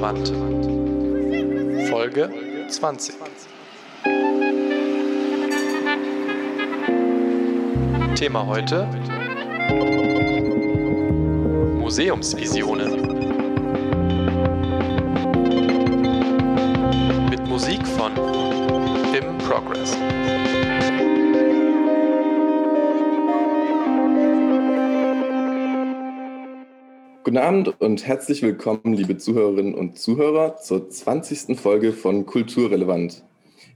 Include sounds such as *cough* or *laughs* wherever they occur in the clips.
Kulturrelevant. Folge 20. Thema heute Museumsvisionen. Mit Musik von Im Progress. Abend und herzlich willkommen, liebe Zuhörerinnen und Zuhörer, zur 20. Folge von Kulturrelevant.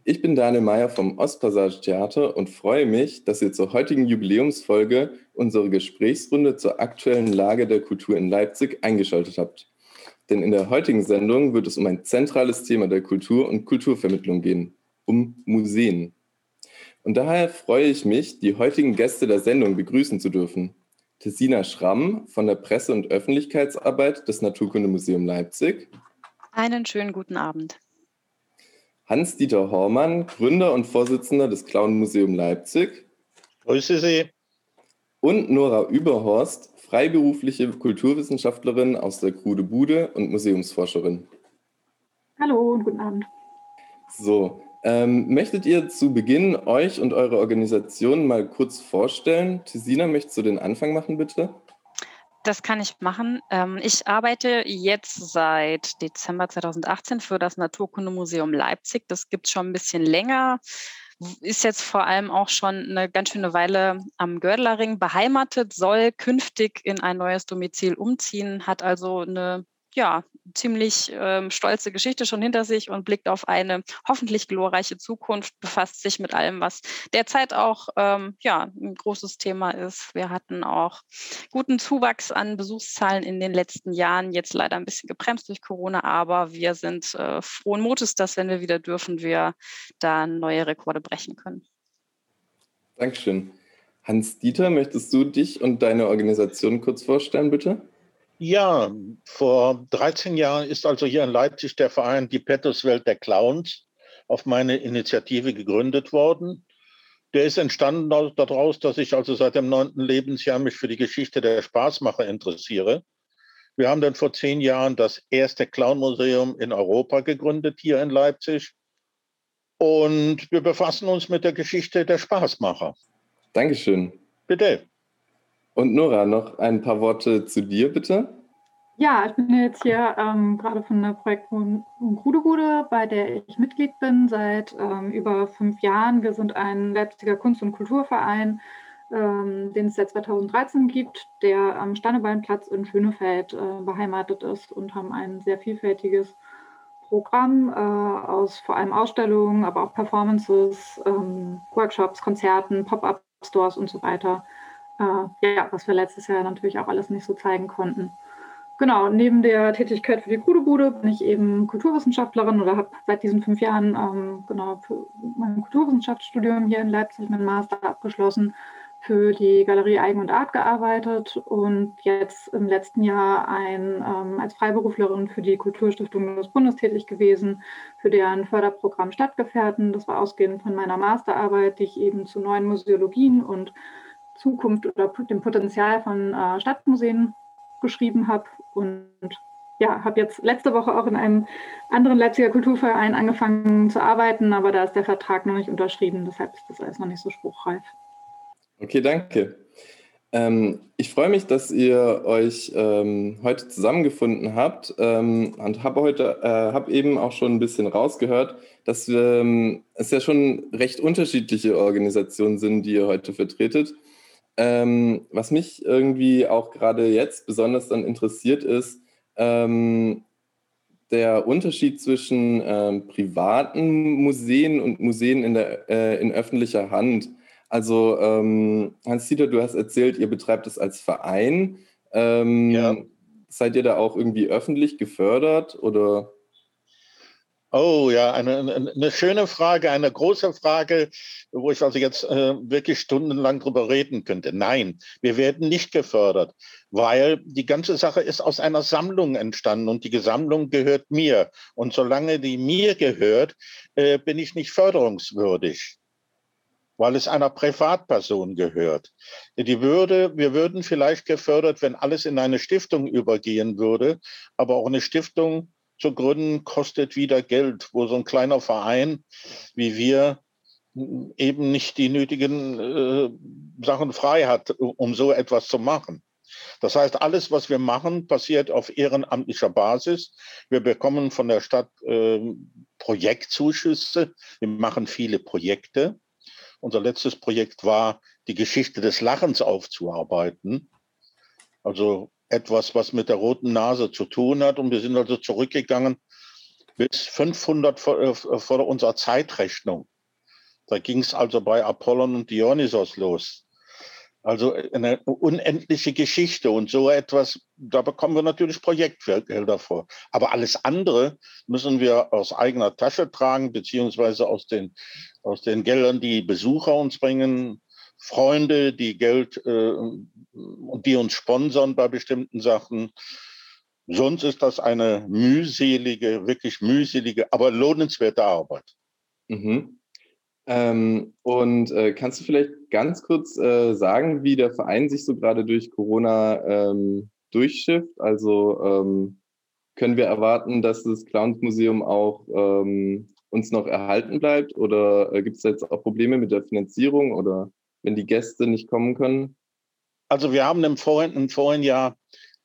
Ich bin Daniel Meyer vom Ostpassage Theater und freue mich, dass ihr zur heutigen Jubiläumsfolge unsere Gesprächsrunde zur aktuellen Lage der Kultur in Leipzig eingeschaltet habt. Denn in der heutigen Sendung wird es um ein zentrales Thema der Kultur und Kulturvermittlung gehen, um Museen. Und daher freue ich mich, die heutigen Gäste der Sendung begrüßen zu dürfen. Tessina Schramm von der Presse- und Öffentlichkeitsarbeit des Naturkundemuseum Leipzig. Einen schönen guten Abend. Hans-Dieter Hormann, Gründer und Vorsitzender des Clown-Museum Leipzig. Grüße Sie. Und Nora Überhorst, freiberufliche Kulturwissenschaftlerin aus der Krude Bude und Museumsforscherin. Hallo und guten Abend. So, ähm, möchtet ihr zu Beginn euch und eure Organisation mal kurz vorstellen? Tessina, möchtest du den Anfang machen, bitte? Das kann ich machen. Ähm, ich arbeite jetzt seit Dezember 2018 für das Naturkundemuseum Leipzig. Das gibt es schon ein bisschen länger. Ist jetzt vor allem auch schon eine ganz schöne Weile am Gördlerring beheimatet, soll künftig in ein neues Domizil umziehen, hat also eine ja, ziemlich ähm, stolze Geschichte schon hinter sich und blickt auf eine hoffentlich glorreiche Zukunft, befasst sich mit allem, was derzeit auch ähm, ja, ein großes Thema ist. Wir hatten auch guten Zuwachs an Besuchszahlen in den letzten Jahren, jetzt leider ein bisschen gebremst durch Corona, aber wir sind äh, frohen Mutes, dass, wenn wir wieder dürfen, wir da neue Rekorde brechen können. Dankeschön. Hans-Dieter, möchtest du dich und deine Organisation kurz vorstellen, bitte? Ja, vor 13 Jahren ist also hier in Leipzig der Verein Die Pettuswelt der Clowns auf meine Initiative gegründet worden. Der ist entstanden daraus, dass ich also seit dem neunten Lebensjahr mich für die Geschichte der Spaßmacher interessiere. Wir haben dann vor zehn Jahren das erste Clownmuseum in Europa gegründet hier in Leipzig. Und wir befassen uns mit der Geschichte der Spaßmacher. Dankeschön. Bitte. Und Nora, noch ein paar Worte zu dir, bitte. Ja, ich bin jetzt hier ähm, gerade von der Projektgruppe Grudegude, bei der ich Mitglied bin seit ähm, über fünf Jahren. Wir sind ein Leipziger Kunst- und Kulturverein, ähm, den es seit 2013 gibt, der am Stannebeinplatz in Schönefeld äh, beheimatet ist und haben ein sehr vielfältiges Programm äh, aus vor allem Ausstellungen, aber auch Performances, ähm, Workshops, Konzerten, Pop-up-Stores und so weiter äh, ja, was wir letztes Jahr natürlich auch alles nicht so zeigen konnten. Genau, neben der Tätigkeit für die Kudebude bin ich eben Kulturwissenschaftlerin oder habe seit diesen fünf Jahren ähm, genau mein Kulturwissenschaftsstudium hier in Leipzig meinen Master abgeschlossen, für die Galerie Eigen und Art gearbeitet und jetzt im letzten Jahr ein, ähm, als Freiberuflerin für die Kulturstiftung des Bundes tätig gewesen, für deren Förderprogramm Stadtgefährten. Das war ausgehend von meiner Masterarbeit, die ich eben zu neuen Museologien und Zukunft oder dem Potenzial von äh, Stadtmuseen geschrieben habe. Und ja, habe jetzt letzte Woche auch in einem anderen Leipziger Kulturverein angefangen zu arbeiten, aber da ist der Vertrag noch nicht unterschrieben, deshalb ist das alles noch nicht so spruchreif. Okay, danke. Ähm, ich freue mich, dass ihr euch ähm, heute zusammengefunden habt ähm, und habe heute äh, habe eben auch schon ein bisschen rausgehört, dass wir, ähm, es ja schon recht unterschiedliche Organisationen sind, die ihr heute vertretet. Ähm, was mich irgendwie auch gerade jetzt besonders dann interessiert ist, ähm, der Unterschied zwischen ähm, privaten Museen und Museen in, der, äh, in öffentlicher Hand. Also ähm, Hans-Dieter, du hast erzählt, ihr betreibt es als Verein. Ähm, ja. Seid ihr da auch irgendwie öffentlich gefördert oder? Oh ja, eine, eine schöne Frage, eine große Frage, wo ich also jetzt äh, wirklich stundenlang drüber reden könnte. Nein, wir werden nicht gefördert, weil die ganze Sache ist aus einer Sammlung entstanden und die Sammlung gehört mir. Und solange die mir gehört, äh, bin ich nicht förderungswürdig weil es einer Privatperson gehört. Die würde, wir würden vielleicht gefördert, wenn alles in eine Stiftung übergehen würde, aber auch eine Stiftung zu gründen, kostet wieder Geld, wo so ein kleiner Verein wie wir eben nicht die nötigen äh, Sachen frei hat, um so etwas zu machen. Das heißt, alles, was wir machen, passiert auf ehrenamtlicher Basis. Wir bekommen von der Stadt äh, Projektzuschüsse. Wir machen viele Projekte. Unser letztes Projekt war, die Geschichte des Lachens aufzuarbeiten. Also etwas, was mit der roten Nase zu tun hat. Und wir sind also zurückgegangen bis 500 vor, äh, vor unserer Zeitrechnung. Da ging es also bei Apollon und Dionysos los. Also eine unendliche Geschichte und so etwas, da bekommen wir natürlich Projektgelder vor. Aber alles andere müssen wir aus eigener Tasche tragen, beziehungsweise aus den, aus den Geldern, die Besucher uns bringen, Freunde, die Geld äh, und die uns sponsern bei bestimmten Sachen. Sonst ist das eine mühselige, wirklich mühselige, aber lohnenswerte Arbeit. Mhm. Ähm, und äh, kannst du vielleicht ganz kurz äh, sagen, wie der Verein sich so gerade durch Corona ähm, durchschifft? Also ähm, können wir erwarten, dass das Clowns-Museum auch ähm, uns noch erhalten bleibt? Oder äh, gibt es jetzt auch Probleme mit der Finanzierung oder wenn die Gäste nicht kommen können? Also wir haben im vorigen, im vorigen Jahr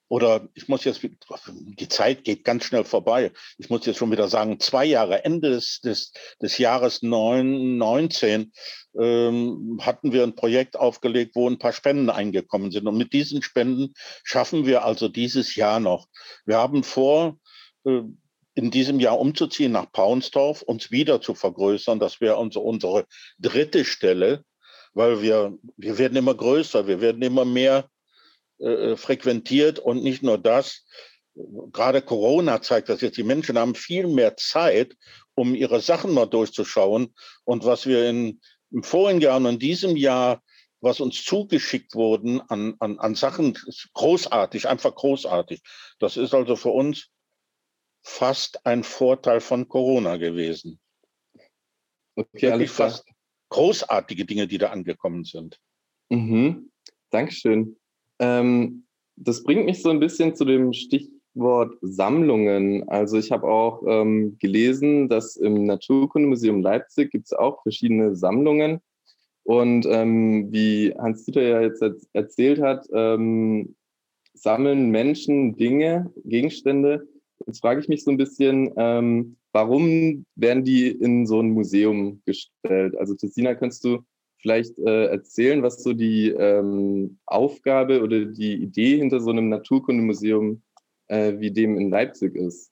oder ich muss jetzt, die Zeit geht ganz schnell vorbei. Ich muss jetzt schon wieder sagen, zwei Jahre, Ende des, des, des Jahres 19 ähm, hatten wir ein Projekt aufgelegt, wo ein paar Spenden eingekommen sind. Und mit diesen Spenden schaffen wir also dieses Jahr noch. Wir haben vor, äh, in diesem Jahr umzuziehen nach Paunsdorf, uns wieder zu vergrößern. Das wäre unsere, unsere dritte Stelle, weil wir, wir werden immer größer, wir werden immer mehr äh, frequentiert und nicht nur das. Gerade Corona zeigt das jetzt. Die Menschen haben viel mehr Zeit, um ihre Sachen mal durchzuschauen. Und was wir in, im vorigen Jahr und in diesem Jahr, was uns zugeschickt wurden an, an, an Sachen, großartig, einfach großartig. Das ist also für uns fast ein Vorteil von Corona gewesen. Okay, Wirklich fast großartige Dinge, die da angekommen sind. Mhm. Dankeschön. Ähm, das bringt mich so ein bisschen zu dem Stichwort Sammlungen. Also ich habe auch ähm, gelesen, dass im Naturkundemuseum Leipzig gibt es auch verschiedene Sammlungen. Und ähm, wie Hans-Dieter ja jetzt erzählt hat, ähm, sammeln Menschen Dinge, Gegenstände. Jetzt frage ich mich so ein bisschen, ähm, warum werden die in so ein Museum gestellt? Also Tessina, kannst du vielleicht äh, erzählen, was so die ähm, Aufgabe oder die Idee hinter so einem Naturkundemuseum äh, wie dem in Leipzig ist?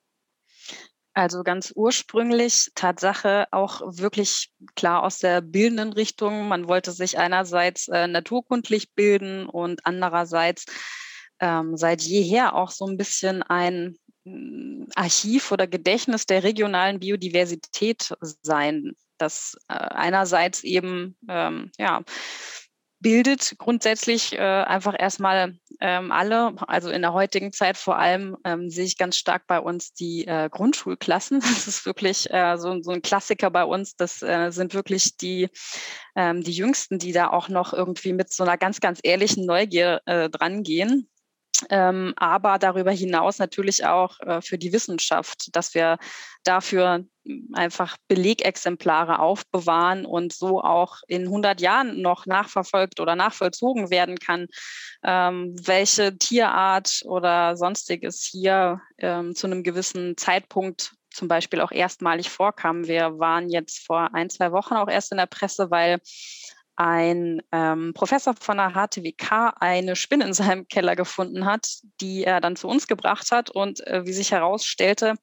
Also ganz ursprünglich Tatsache auch wirklich klar aus der bildenden Richtung. Man wollte sich einerseits äh, naturkundlich bilden und andererseits ähm, seit jeher auch so ein bisschen ein Archiv oder Gedächtnis der regionalen Biodiversität sein das äh, einerseits eben ähm, ja, bildet grundsätzlich äh, einfach erstmal ähm, alle, also in der heutigen Zeit vor allem ähm, sehe ich ganz stark bei uns die äh, Grundschulklassen. *laughs* Das ist wirklich äh, so, so, ein Klassiker bei uns. Das äh, sind wirklich die, ähm, die Jüngsten, die da auch noch irgendwie mit so einer ganz, ganz ehrlichen Neugier äh, drangehen ähm, aber darüber hinaus natürlich auch äh, für die Wissenschaft, dass wir dafür einfach Belegexemplare aufbewahren und so auch in 100 Jahren noch nachverfolgt oder nachvollzogen werden kann, ähm, welche Tierart oder sonstiges hier ähm, zu einem gewissen Zeitpunkt zum Beispiel auch erstmalig vorkam. Wir waren jetzt vor ein, zwei Wochen auch erst in der Presse, weil ein ähm, Professor von der HTWK eine Spinne in seinem Keller gefunden hat, die er dann zu uns gebracht hat. Und äh, wie sich herausstellte,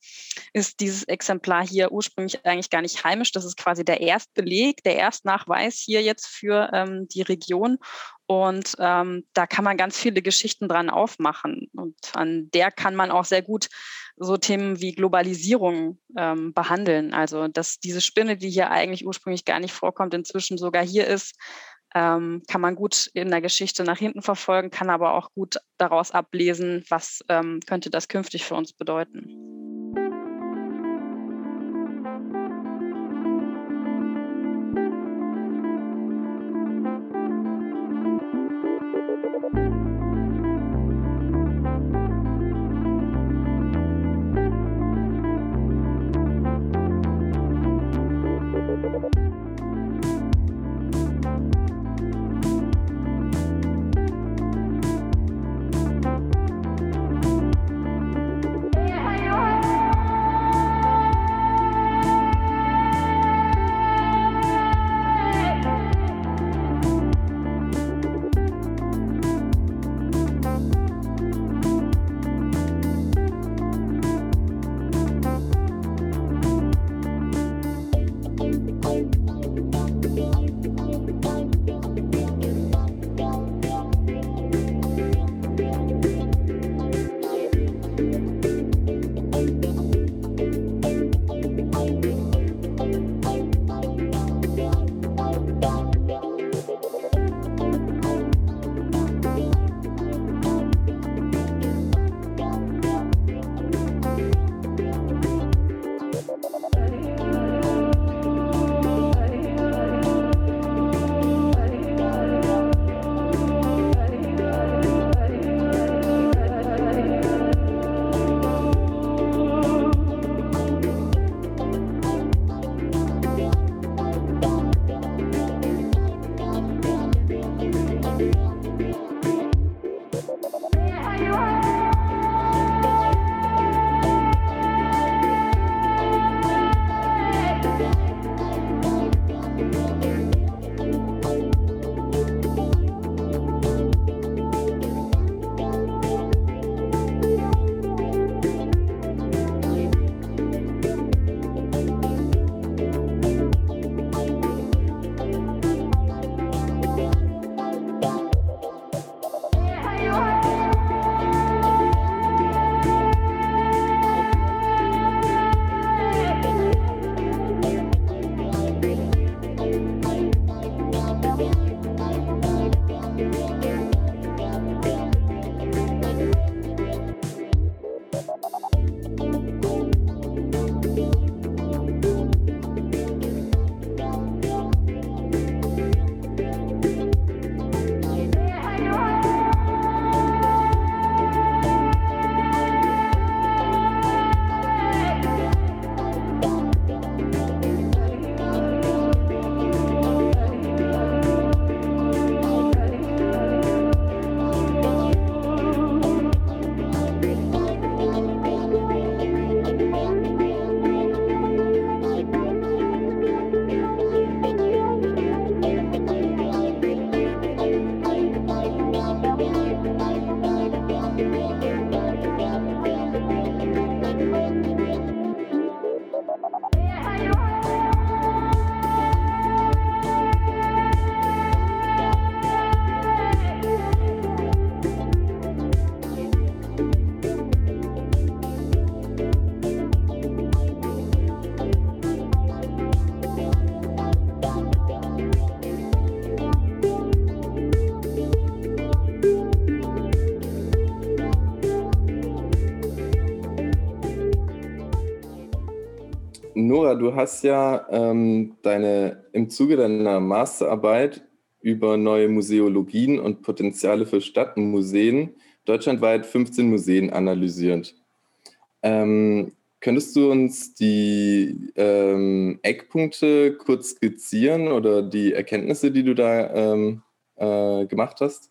ist dieses Exemplar hier ursprünglich eigentlich gar nicht heimisch. Das ist quasi der Erstbeleg, der Erstnachweis hier jetzt für ähm, die Region. Und ähm, da kann man ganz viele Geschichten dran aufmachen. Und an der kann man auch sehr gut so Themen wie Globalisierung ähm, behandeln. Also, dass diese Spinne, die hier eigentlich ursprünglich gar nicht vorkommt, inzwischen sogar hier ist, ähm, kann man gut in der Geschichte nach hinten verfolgen, kann aber auch gut daraus ablesen, was ähm, könnte das künftig für uns bedeuten. Du hast ja ähm, deine im Zuge deiner Masterarbeit über neue Museologien und Potenziale für Stadtmuseen deutschlandweit 15 Museen analysiert. Ähm, könntest du uns die ähm, Eckpunkte kurz skizzieren oder die Erkenntnisse, die du da ähm, äh, gemacht hast?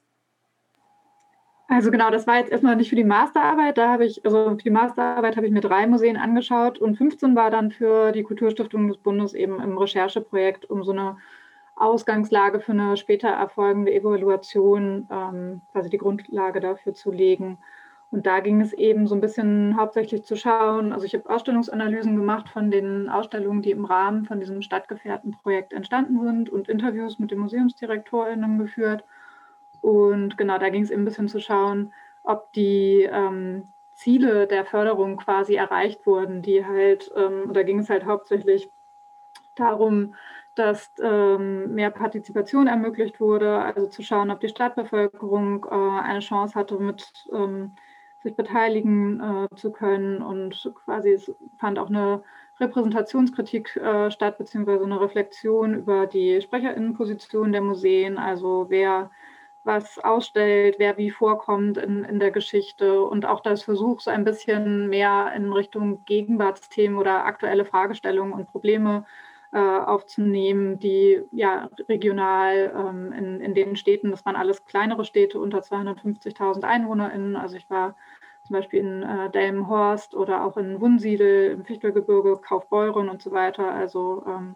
Also genau, das war jetzt erstmal nicht für die Masterarbeit. Da habe ich, also für die Masterarbeit habe ich mir drei Museen angeschaut und 15 war dann für die Kulturstiftung des Bundes eben im Rechercheprojekt, um so eine Ausgangslage für eine später erfolgende Evaluation, ähm, quasi die Grundlage dafür zu legen. Und da ging es eben so ein bisschen hauptsächlich zu schauen. Also ich habe Ausstellungsanalysen gemacht von den Ausstellungen, die im Rahmen von diesem Stadtgefährtenprojekt entstanden sind und Interviews mit den Museumsdirektorinnen geführt. Und genau, da ging es eben ein bisschen zu schauen, ob die ähm, Ziele der Förderung quasi erreicht wurden, die halt, ähm, da ging es halt hauptsächlich darum, dass ähm, mehr Partizipation ermöglicht wurde, also zu schauen, ob die Stadtbevölkerung äh, eine Chance hatte, mit ähm, sich beteiligen äh, zu können. Und quasi es fand auch eine Repräsentationskritik äh, statt, beziehungsweise eine Reflexion über die Sprecherinnenposition der Museen, also wer was ausstellt, wer wie vorkommt in, in der Geschichte und auch das Versuch, so ein bisschen mehr in Richtung Gegenwartsthemen oder aktuelle Fragestellungen und Probleme äh, aufzunehmen, die ja regional ähm, in, in den Städten, das waren alles kleinere Städte unter 250.000 EinwohnerInnen. Also ich war zum Beispiel in äh, Delmenhorst oder auch in Wunsiedel, im Fichtelgebirge, Kaufbeuren und so weiter. Also ähm,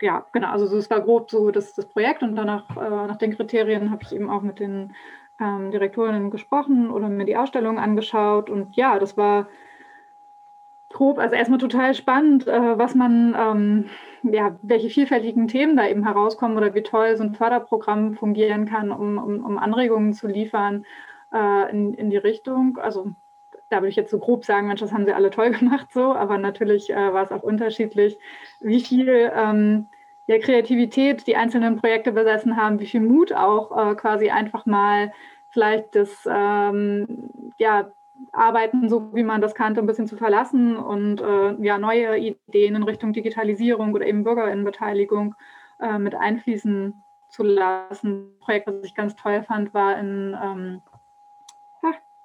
ja, genau, also es war grob so das, das Projekt und danach äh, nach den Kriterien habe ich eben auch mit den ähm, Direktorinnen gesprochen oder mir die Ausstellung angeschaut und ja, das war grob, also erstmal total spannend, äh, was man, ähm, ja, welche vielfältigen Themen da eben herauskommen oder wie toll so ein Förderprogramm fungieren kann, um, um, um Anregungen zu liefern äh, in, in die Richtung. Also da würde ich jetzt so grob sagen, Mensch, das haben sie alle toll *laughs* gemacht so, aber natürlich äh, war es auch unterschiedlich, wie viel ähm, ja, Kreativität die einzelnen Projekte besessen haben, wie viel Mut auch äh, quasi einfach mal vielleicht das ähm, ja, Arbeiten, so wie man das kannte, ein bisschen zu verlassen und äh, ja, neue Ideen in Richtung Digitalisierung oder eben Bürgerinnenbeteiligung äh, mit einfließen zu lassen. Ein Projekt, was ich ganz toll fand, war in ähm,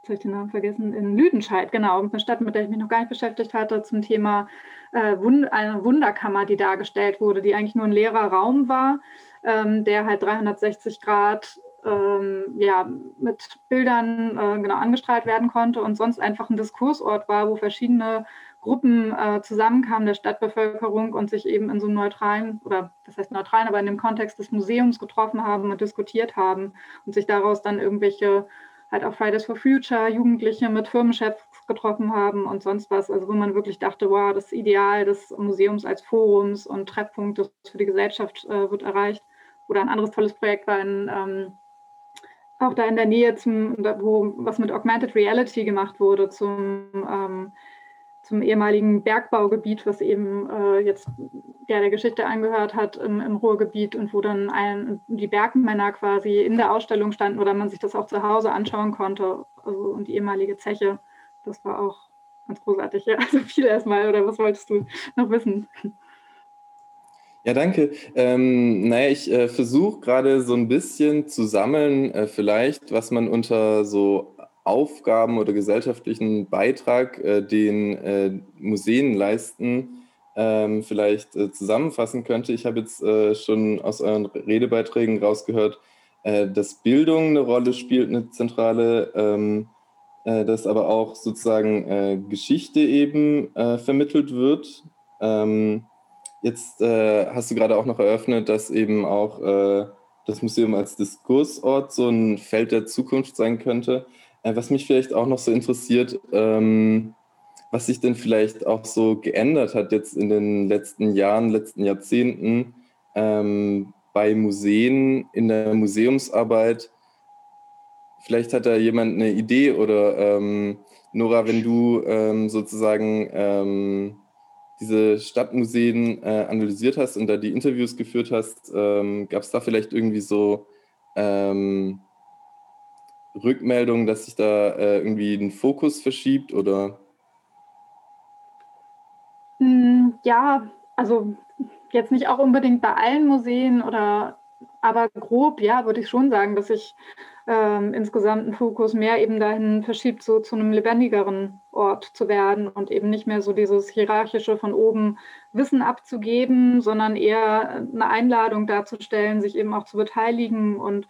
jetzt habe ich den Namen vergessen, in Lüdenscheid, genau, eine Stadt, mit der ich mich noch gar nicht beschäftigt hatte, zum Thema äh, Wund eine Wunderkammer, die dargestellt wurde, die eigentlich nur ein leerer Raum war, ähm, der halt 360 Grad ähm, ja, mit Bildern äh, genau angestrahlt werden konnte und sonst einfach ein Diskursort war, wo verschiedene Gruppen äh, zusammenkamen der Stadtbevölkerung und sich eben in so einem neutralen, oder das heißt neutralen, aber in dem Kontext des Museums getroffen haben und diskutiert haben und sich daraus dann irgendwelche halt auch Fridays for Future, Jugendliche mit Firmenchefs getroffen haben und sonst was. Also wo man wirklich dachte, wow, das Ideal des Museums als Forums und Treffpunkt für die Gesellschaft äh, wird erreicht. Oder ein anderes tolles Projekt war in, ähm, auch da in der Nähe, zum, wo was mit Augmented Reality gemacht wurde, zum ähm, zum ehemaligen Bergbaugebiet, was eben äh, jetzt ja, der Geschichte angehört hat im, im Ruhrgebiet und wo dann ein, die Bergmänner quasi in der Ausstellung standen oder man sich das auch zu Hause anschauen konnte. Also, und die ehemalige Zeche, das war auch ganz großartig. Ja, *laughs* also viel erstmal, oder was wolltest du noch wissen? Ja, danke. Ähm, naja, ich äh, versuche gerade so ein bisschen zu sammeln, äh, vielleicht, was man unter so Aufgaben oder gesellschaftlichen Beitrag, äh, den äh, Museen leisten, ähm, vielleicht äh, zusammenfassen könnte. Ich habe jetzt schon aus euren Redebeiträgen rausgehört, dass Bildung eine Rolle spielt, eine zentrale, ähm, äh, dass aber auch sozusagen Geschichte eben vermittelt wird. Ähm, jetzt hast du gerade auch noch eröffnet, dass eben auch das Museum als Diskursort so ein Feld der Zukunft sein könnte. Äh, was mich vielleicht auch noch so interessiert, ähm, was sich denn vielleicht auch so geändert hat jetzt in den letzten Jahren, letzten Jahrzehnten ähm, bei Museen, in der Museumsarbeit. Vielleicht hat da jemand eine Idee oder ähm, Nora, wenn du ähm, sozusagen ähm, diese Stadtmuseen äh, analysiert hast und da die Interviews geführt hast, ähm, gab es da vielleicht irgendwie so ähm, Rückmeldung, dass sich da äh, irgendwie ein Fokus verschiebt oder? Hm, ja, also jetzt nicht auch unbedingt bei allen Museen oder aber grob, ja, würde ich schon sagen, dass sich ähm, insgesamt einen Fokus mehr eben dahin verschiebt, so zu einem lebendigeren Ort zu werden und eben nicht mehr so dieses hierarchische von oben Wissen abzugeben, sondern eher eine Einladung darzustellen, sich eben auch zu beteiligen und,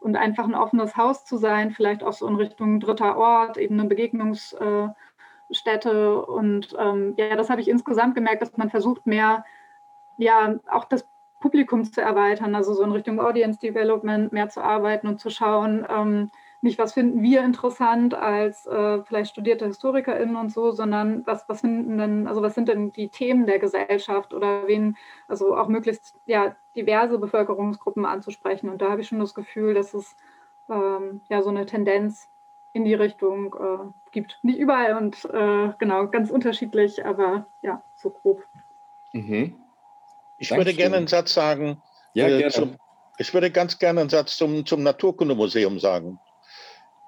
und einfach ein offenes Haus zu sein, vielleicht auch so in Richtung dritter Ort, eben eine Begegnungsstätte. Und ähm, ja, das habe ich insgesamt gemerkt, dass man versucht, mehr ja auch das Publikum zu erweitern, also so in Richtung Audience Development mehr zu arbeiten und zu schauen, ähm, nicht was finden wir interessant als äh, vielleicht studierte HistorikerInnen und so, sondern was, was finden denn, also was sind denn die Themen der Gesellschaft oder wen, also auch möglichst ja, diverse Bevölkerungsgruppen anzusprechen. Und da habe ich schon das Gefühl, dass es ähm, ja so eine Tendenz in die Richtung äh, gibt. Nicht überall und äh, genau, ganz unterschiedlich, aber ja, so grob. Mhm. Ich Dankeschön. würde gerne einen Satz sagen. Ja, äh, gerne. Zum, ich würde ganz gerne einen Satz zum, zum Naturkundemuseum sagen.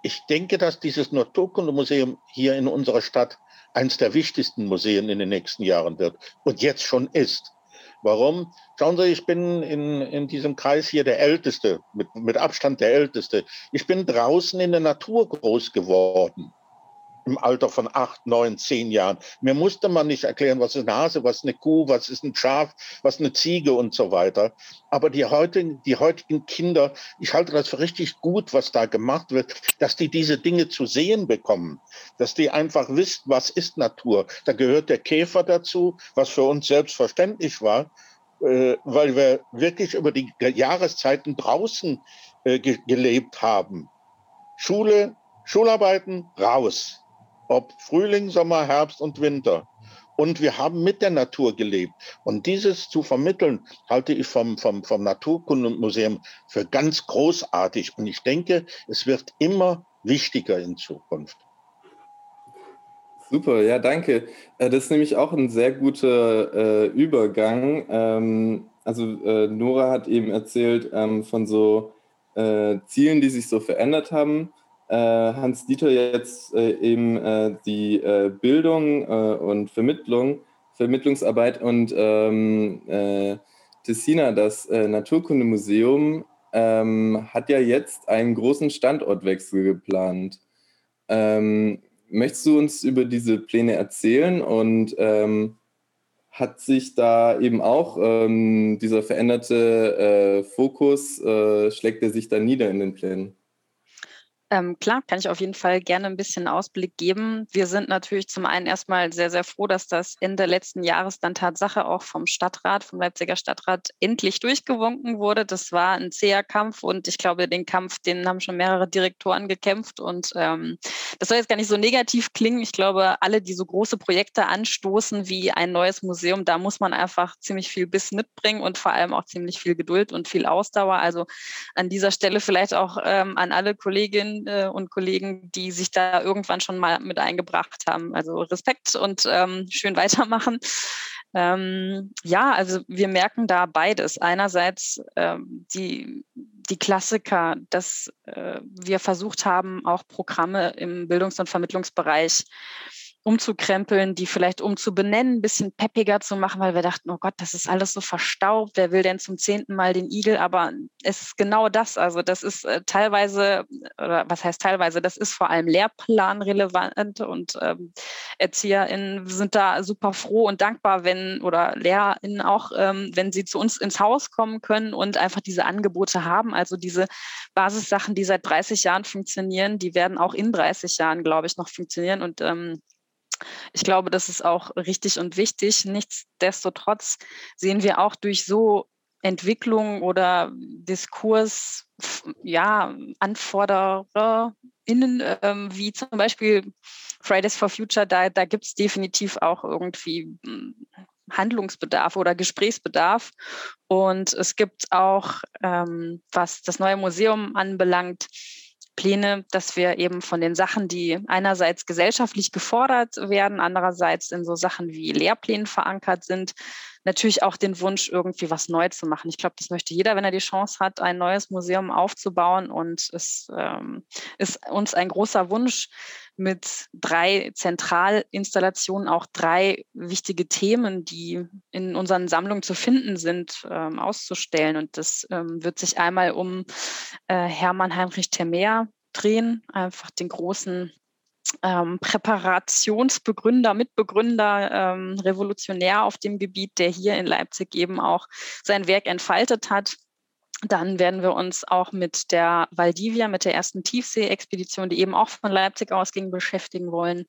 Ich denke, dass dieses Naturkundemuseum hier in unserer Stadt eines der wichtigsten Museen in den nächsten Jahren wird und jetzt schon ist. Warum? Schauen Sie, ich bin in, in diesem Kreis hier der Älteste, mit, mit Abstand der Älteste. Ich bin draußen in der Natur groß geworden im Alter von acht, neun, zehn Jahren. Mir musste man nicht erklären, was ist eine Hase, was ist eine Kuh, was ist ein Schaf, was ist eine Ziege und so weiter. Aber die heutigen, die heutigen Kinder, ich halte das für richtig gut, was da gemacht wird, dass die diese Dinge zu sehen bekommen, dass die einfach wissen, was ist Natur. Da gehört der Käfer dazu, was für uns selbstverständlich war, äh, weil wir wirklich über die Jahreszeiten draußen äh, gelebt haben. Schule, Schularbeiten raus ob Frühling, Sommer, Herbst und Winter. Und wir haben mit der Natur gelebt. Und dieses zu vermitteln, halte ich vom, vom, vom Naturkundemuseum für ganz großartig. Und ich denke, es wird immer wichtiger in Zukunft. Super, ja, danke. Äh, das ist nämlich auch ein sehr guter äh, Übergang. Ähm, also äh, Nora hat eben erzählt ähm, von so äh, Zielen, die sich so verändert haben. Äh, Hans Dieter jetzt äh, eben äh, die Bildung und Vermittlung, Vermittlungsarbeit und ähm, Tessina, das Naturkundemuseum, ähm, hat ja jetzt einen großen Standortwechsel geplant. Ähm, möchtest du uns über diese Pläne erzählen und hat sich da eben auch ähm, dieser veränderte äh, Fokus, äh, schlägt er sich da nieder in den Plänen? Ähm, klar, kann ich auf jeden Fall gerne ein bisschen Ausblick geben. Wir sind natürlich zum einen erstmal sehr, sehr froh, dass das Ende letzten Jahres dann Tatsache auch vom Stadtrat, vom Leipziger Stadtrat endlich durchgewunken wurde. Das war ein zäher Kampf und ich glaube, den Kampf, den haben schon mehrere Direktoren gekämpft und ähm, das soll jetzt gar nicht so negativ klingen. Ich glaube, alle, die so große Projekte anstoßen wie ein neues Museum, da muss man einfach ziemlich viel Biss mitbringen und vor allem auch ziemlich viel Geduld und viel Ausdauer. Also an dieser Stelle vielleicht auch ähm, an alle Kolleginnen, äh, und Kollegen, die sich da irgendwann schon mal mit eingebracht haben. Also Respekt und ähm, schön weitermachen. Ähm, ja, also wir merken da beides. Einerseits ähm, die, die Klassiker, dass äh, wir versucht haben, auch Programme im Bildungs- und Vermittlungsbereich umzukrempeln, die vielleicht umzubenennen, ein bisschen peppiger zu machen, weil wir dachten, oh Gott, das ist alles so verstaubt, wer will denn zum zehnten Mal den Igel? Aber es ist genau das. Also das ist äh, teilweise, oder was heißt teilweise, das ist vor allem lehrplanrelevant und ähm, ErzieherInnen sind da super froh und dankbar, wenn, oder LehrerInnen auch, ähm, wenn sie zu uns ins Haus kommen können und einfach diese Angebote haben. Also diese Basissachen, die seit 30 Jahren funktionieren, die werden auch in 30 Jahren, glaube ich, noch funktionieren und ähm, ich glaube, das ist auch richtig und wichtig. Nichtsdestotrotz sehen wir auch durch so Entwicklung oder Diskurs, ja, AnfordererInnen, ähm, wie zum Beispiel Fridays for Future, da, da gibt es definitiv auch irgendwie hm, Handlungsbedarf oder Gesprächsbedarf. Und es gibt auch, ähm, was das neue Museum anbelangt, Pläne, dass wir eben von den Sachen, die einerseits gesellschaftlich gefordert werden, andererseits in so Sachen wie Lehrplänen verankert sind, natürlich auch den Wunsch, irgendwie was neu zu machen. Ich glaube, das möchte jeder, wenn er die Chance hat, ein neues Museum aufzubauen. Und es ähm, ist uns ein großer Wunsch, mit drei Zentralinstallationen auch drei wichtige Themen, die in unseren Sammlungen zu finden sind, ähm, auszustellen. Und das ähm, wird sich einmal um äh, Hermann Heinrich Termer drehen, einfach den großen ähm, Präparationsbegründer, Mitbegründer, ähm, Revolutionär auf dem Gebiet, der hier in Leipzig eben auch sein Werk entfaltet hat. Dann werden wir uns auch mit der Valdivia, mit der ersten Tiefsee-Expedition, die eben auch von Leipzig ausging, beschäftigen wollen.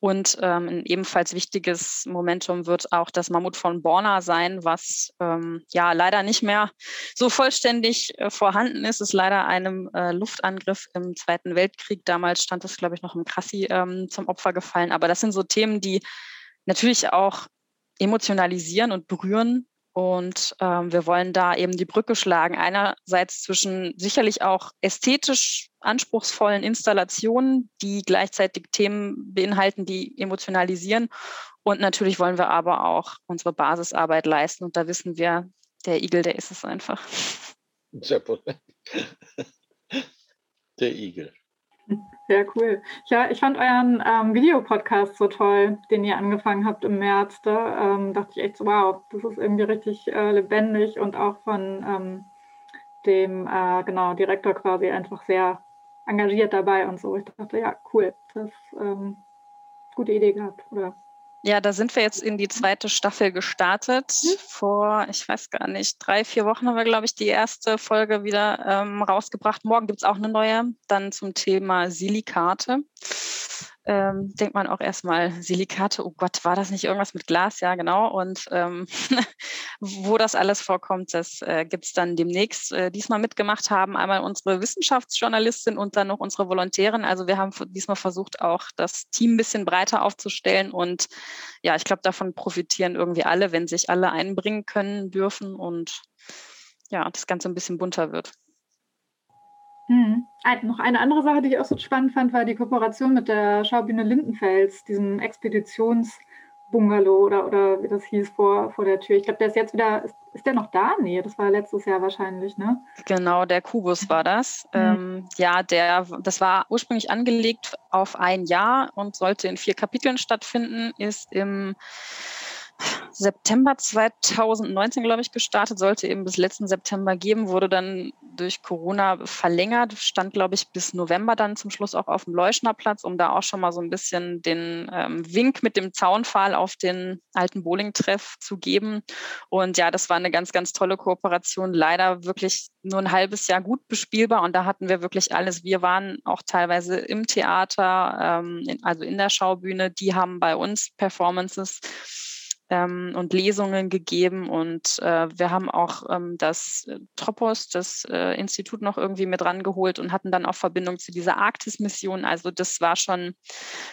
Und ähm, ein ebenfalls wichtiges Momentum wird auch das Mammut von Borna sein, was ähm, ja leider nicht mehr so vollständig äh, vorhanden ist. Es ist leider einem äh, Luftangriff im Zweiten Weltkrieg. Damals stand es, glaube ich, noch im Krassi ähm, zum Opfer gefallen. Aber das sind so Themen, die natürlich auch emotionalisieren und berühren und ähm, wir wollen da eben die Brücke schlagen. Einerseits zwischen sicherlich auch ästhetisch anspruchsvollen Installationen, die gleichzeitig Themen beinhalten, die emotionalisieren. Und natürlich wollen wir aber auch unsere Basisarbeit leisten. Und da wissen wir, der Igel, der ist es einfach. Sehr *laughs* Der Igel. Sehr cool. Ja, ich fand euren ähm, Videopodcast so toll, den ihr angefangen habt im März. Da ähm, dachte ich echt so, wow, das ist irgendwie richtig äh, lebendig und auch von ähm, dem äh, genau, Direktor quasi einfach sehr engagiert dabei und so. Ich dachte, ja, cool, das ähm, gute Idee gehabt, oder? Ja, da sind wir jetzt in die zweite Staffel gestartet. Mhm. Vor, ich weiß gar nicht, drei, vier Wochen haben wir, glaube ich, die erste Folge wieder ähm, rausgebracht. Morgen gibt es auch eine neue, dann zum Thema Silikate ähm, denkt man auch erstmal Silikate, oh Gott, war das nicht irgendwas mit Glas? Ja, genau. Und ähm, *laughs* wo das alles vorkommt, das äh, gibt es dann demnächst. Äh, diesmal mitgemacht haben einmal unsere Wissenschaftsjournalistin und dann noch unsere Volontärin. Also wir haben diesmal versucht, auch das Team ein bisschen breiter aufzustellen. Und ja, ich glaube, davon profitieren irgendwie alle, wenn sich alle einbringen können dürfen und ja, das Ganze ein bisschen bunter wird. Mhm. Ein, noch eine andere Sache, die ich auch so spannend fand, war die Kooperation mit der Schaubühne Lindenfels, diesem Expeditionsbungalow oder, oder wie das hieß vor, vor der Tür. Ich glaube, der ist jetzt wieder, ist, ist der noch da? Nee, das war letztes Jahr wahrscheinlich, ne? Genau, der Kubus war das. Mhm. Ähm, ja, der, das war ursprünglich angelegt auf ein Jahr und sollte in vier Kapiteln stattfinden, ist im September 2019, glaube ich, gestartet, sollte eben bis letzten September geben, wurde dann durch Corona verlängert, stand, glaube ich, bis November dann zum Schluss auch auf dem Leuschnerplatz, um da auch schon mal so ein bisschen den ähm, Wink mit dem Zaunpfahl auf den alten Bowling-Treff zu geben. Und ja, das war eine ganz, ganz tolle Kooperation. Leider wirklich nur ein halbes Jahr gut bespielbar und da hatten wir wirklich alles. Wir waren auch teilweise im Theater, ähm, in, also in der Schaubühne, die haben bei uns Performances ähm, und Lesungen gegeben. Und äh, wir haben auch ähm, das äh, Tropos, das äh, Institut, noch irgendwie mit rangeholt und hatten dann auch Verbindung zu dieser Arktis-Mission. Also das war schon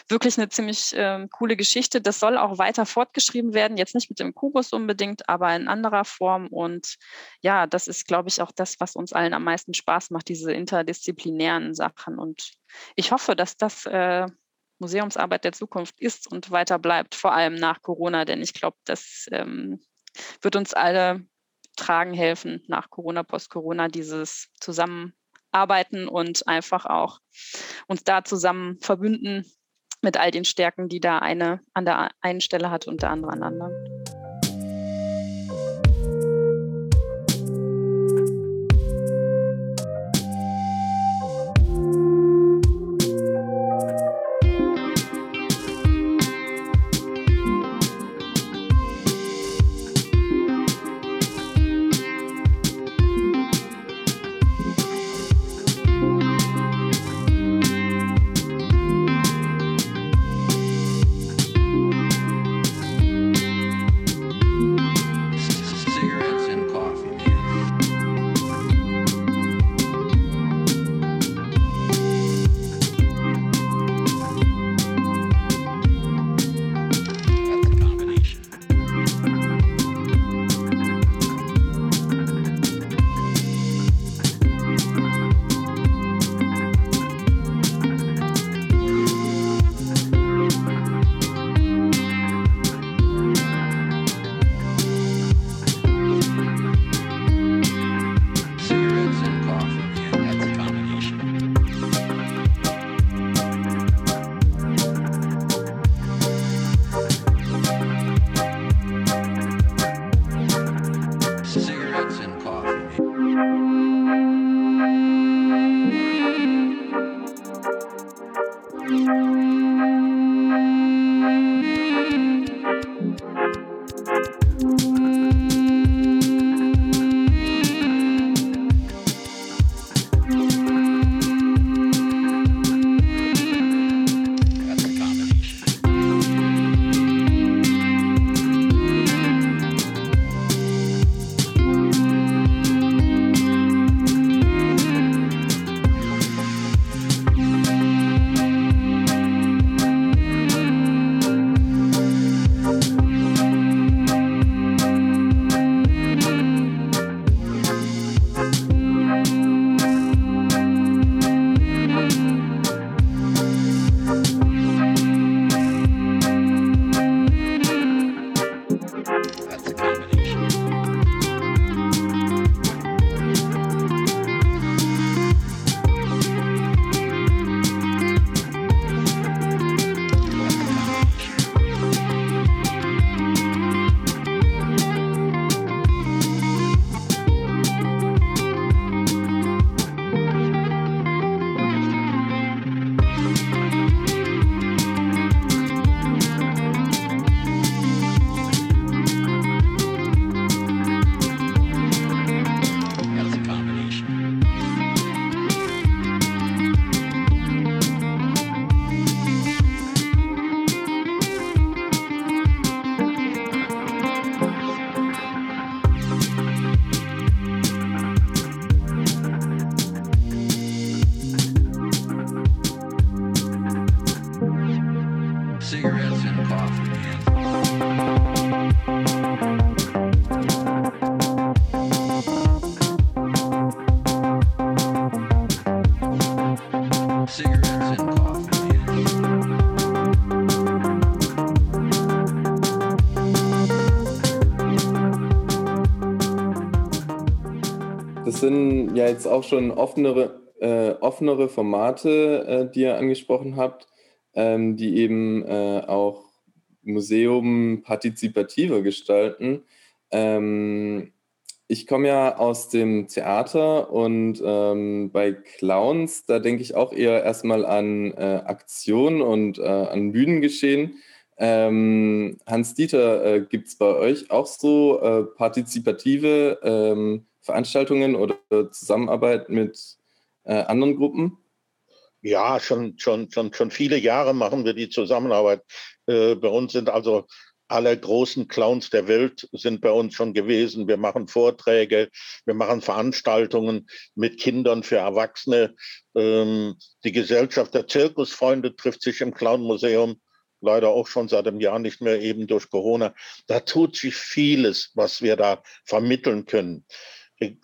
wirklich eine ziemlich äh, coole Geschichte. Das soll auch weiter fortgeschrieben werden, jetzt nicht mit dem Kubus unbedingt, aber in anderer Form. Und ja, das ist, glaube ich, auch das, was uns allen am meisten Spaß macht, diese interdisziplinären Sachen. Und ich hoffe, dass das äh, Museumsarbeit der Zukunft ist und weiter bleibt, vor allem nach Corona, denn ich glaube, das ähm, wird uns alle tragen helfen nach Corona, post-Corona, dieses Zusammenarbeiten und einfach auch uns da zusammen verbünden mit all den Stärken, die da eine an der einen Stelle hat und der andere an der anderen. Ja jetzt auch schon offenere, äh, offenere Formate, äh, die ihr angesprochen habt, ähm, die eben äh, auch Museum partizipativer gestalten. Ähm, ich komme ja aus dem Theater und ähm, bei Clowns, da denke ich auch eher erstmal an äh, Aktionen und äh, an Bühnengeschehen. Ähm, Hans-Dieter, äh, gibt es bei euch auch so äh, partizipative ähm, Veranstaltungen oder Zusammenarbeit mit äh, anderen Gruppen? Ja, schon, schon, schon, schon viele Jahre machen wir die Zusammenarbeit. Äh, bei uns sind also alle großen Clowns der Welt sind bei uns schon gewesen. Wir machen Vorträge, wir machen Veranstaltungen mit Kindern für Erwachsene. Ähm, die Gesellschaft der Zirkusfreunde trifft sich im Clownmuseum leider auch schon seit einem Jahr nicht mehr eben durch Corona. Da tut sich vieles, was wir da vermitteln können.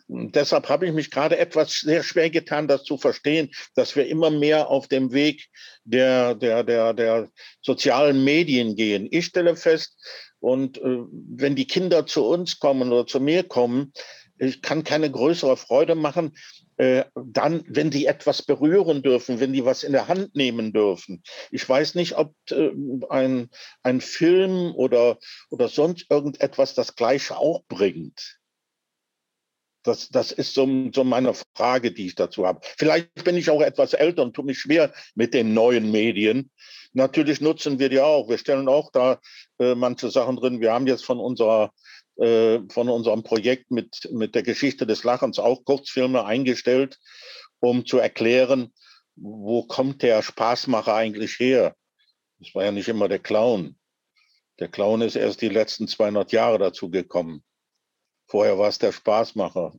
Deshalb habe ich mich gerade etwas sehr schwer getan, das zu verstehen, dass wir immer mehr auf dem Weg der, der, der, der sozialen Medien gehen. Ich stelle fest, und äh, wenn die Kinder zu uns kommen oder zu mir kommen, ich kann keine größere Freude machen, äh, dann, wenn die etwas berühren dürfen, wenn die was in der Hand nehmen dürfen. Ich weiß nicht, ob äh, ein, ein Film oder, oder sonst irgendetwas das Gleiche auch bringt. Das, das ist so, so meine Frage, die ich dazu habe. Vielleicht bin ich auch etwas älter und tue mich schwer mit den neuen Medien. Natürlich nutzen wir die auch. Wir stellen auch da äh, manche Sachen drin. Wir haben jetzt von unserer äh, von unserem Projekt mit, mit der Geschichte des Lachens auch Kurzfilme eingestellt, um zu erklären, wo kommt der Spaßmacher eigentlich her? Das war ja nicht immer der Clown. Der Clown ist erst die letzten 200 Jahre dazu gekommen. Vorher war es der Spaßmacher.